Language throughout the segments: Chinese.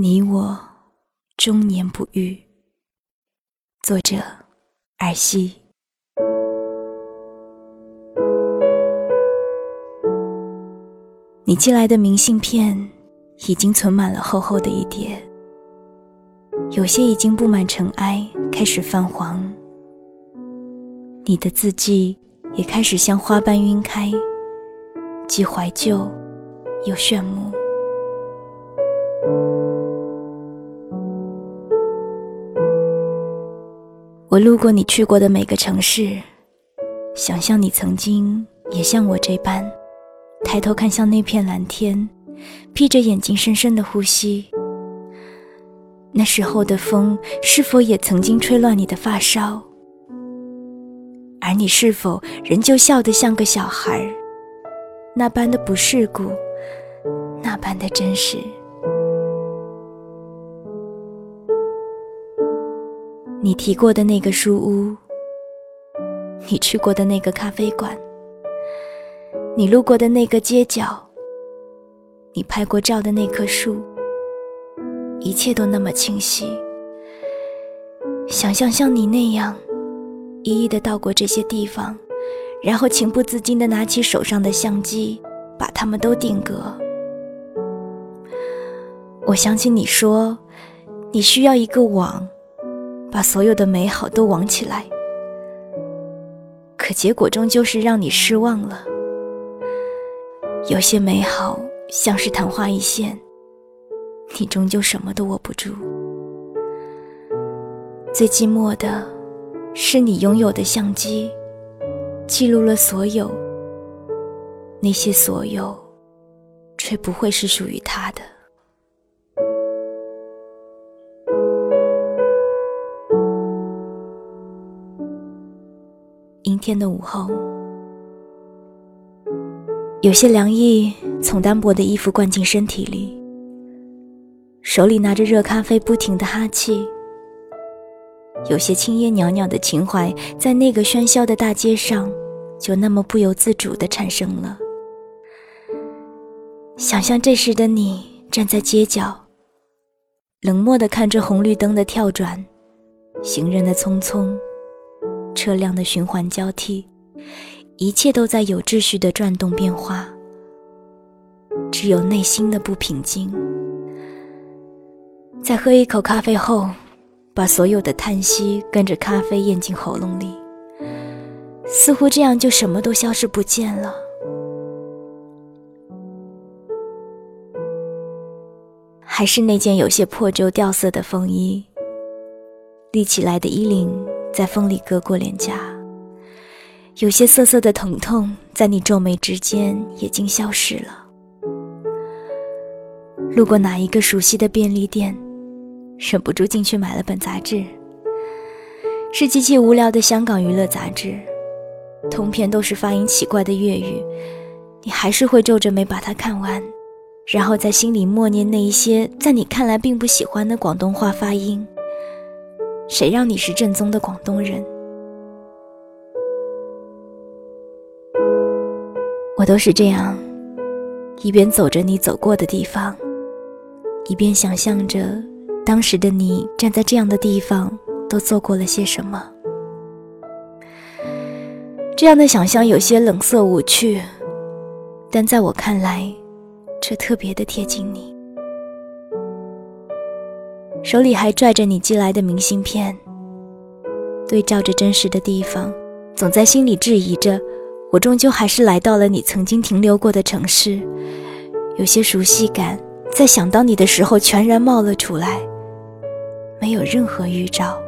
你我终年不遇。作者：尔西。你寄来的明信片已经存满了厚厚的一叠，有些已经布满尘埃，开始泛黄。你的字迹也开始像花般晕开，既怀旧又炫目。我路过你去过的每个城市，想象你曾经也像我这般，抬头看向那片蓝天，闭着眼睛深深的呼吸。那时候的风是否也曾经吹乱你的发梢？而你是否仍旧笑得像个小孩？那般的不世故，那般的真实。你提过的那个书屋，你去过的那个咖啡馆，你路过的那个街角，你拍过照的那棵树，一切都那么清晰。想象像你那样，一一的到过这些地方，然后情不自禁的拿起手上的相机，把它们都定格。我想起你说，你需要一个网。把所有的美好都网起来，可结果终究是让你失望了。有些美好像是昙花一现，你终究什么都握不住。最寂寞的，是你拥有的相机，记录了所有，那些所有，却不会是属于他的。天的午后，有些凉意从单薄的衣服灌进身体里，手里拿着热咖啡，不停的哈气。有些青烟袅袅的情怀，在那个喧嚣的大街上，就那么不由自主的产生了。想象这时的你站在街角，冷漠的看着红绿灯的跳转，行人的匆匆。车辆的循环交替，一切都在有秩序的转动变化。只有内心的不平静。在喝一口咖啡后，把所有的叹息跟着咖啡咽进喉咙里，似乎这样就什么都消失不见了。还是那件有些破旧掉色的风衣，立起来的衣领。在风里割过脸颊，有些涩涩的疼痛在你皱眉之间已经消失了。路过哪一个熟悉的便利店，忍不住进去买了本杂志，是极其无聊的香港娱乐杂志，通篇都是发音奇怪的粤语，你还是会皱着眉把它看完，然后在心里默念那一些在你看来并不喜欢的广东话发音。谁让你是正宗的广东人？我都是这样，一边走着你走过的地方，一边想象着当时的你站在这样的地方都做过了些什么。这样的想象有些冷色无趣，但在我看来，却特别的贴近你。手里还拽着你寄来的明信片，对照着真实的地方，总在心里质疑着：我终究还是来到了你曾经停留过的城市，有些熟悉感在想到你的时候全然冒了出来，没有任何预兆。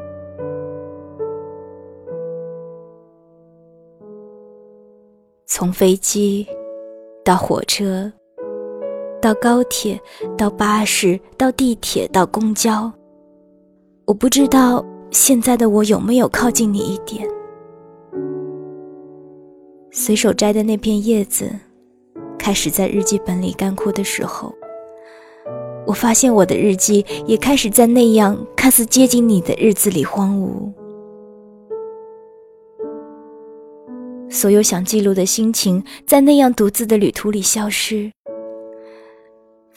从飞机到火车。到高铁，到巴士，到地铁，到公交。我不知道现在的我有没有靠近你一点。随手摘的那片叶子，开始在日记本里干枯的时候，我发现我的日记也开始在那样看似接近你的日子里荒芜。所有想记录的心情，在那样独自的旅途里消失。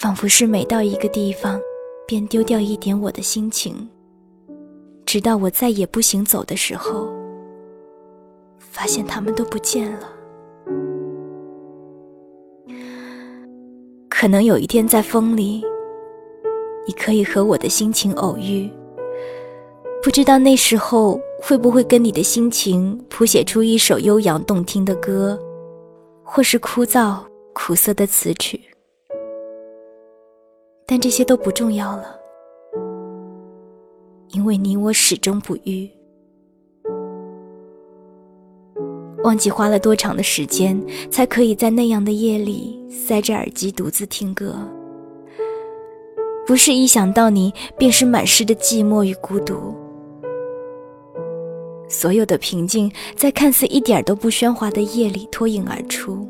仿佛是每到一个地方，便丢掉一点我的心情，直到我再也不行走的时候，发现他们都不见了。可能有一天在风里，你可以和我的心情偶遇，不知道那时候会不会跟你的心情谱写出一首悠扬动听的歌，或是枯燥苦涩的词曲。但这些都不重要了，因为你我始终不遇。忘记花了多长的时间，才可以在那样的夜里塞着耳机独自听歌。不是一想到你，便是满是的寂寞与孤独。所有的平静，在看似一点都不喧哗的夜里脱颖而出。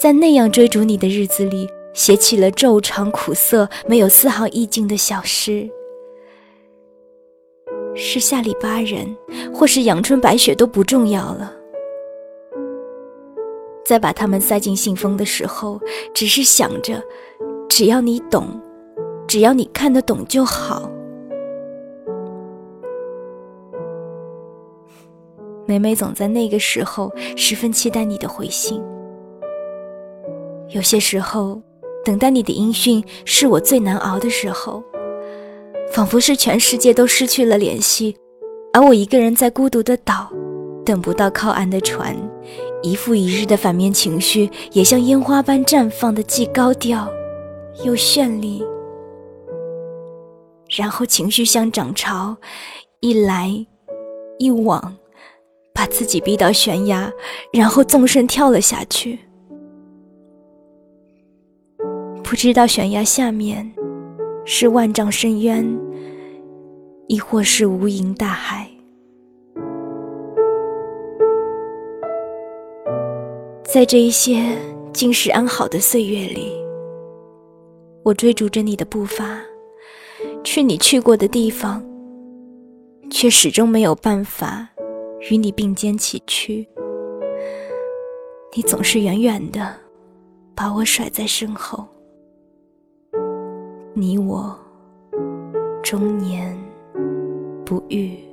在那样追逐你的日子里。写起了骤长苦涩、没有丝毫意境的小诗，是下里巴人，或是阳春白雪都不重要了。在把它们塞进信封的时候，只是想着，只要你懂，只要你看得懂就好。每每总在那个时候，十分期待你的回信。有些时候。等待你的音讯是我最难熬的时候，仿佛是全世界都失去了联系，而我一个人在孤独的岛，等不到靠岸的船，一复一日的反面情绪也像烟花般绽放的既高调又绚丽，然后情绪像涨潮，一来一往，把自己逼到悬崖，然后纵身跳了下去。不知道悬崖下面是万丈深渊，亦或是无垠大海。在这一些今时安好的岁月里，我追逐着你的步伐，去你去过的地方，却始终没有办法与你并肩齐驱。你总是远远的把我甩在身后。你我，终年不遇。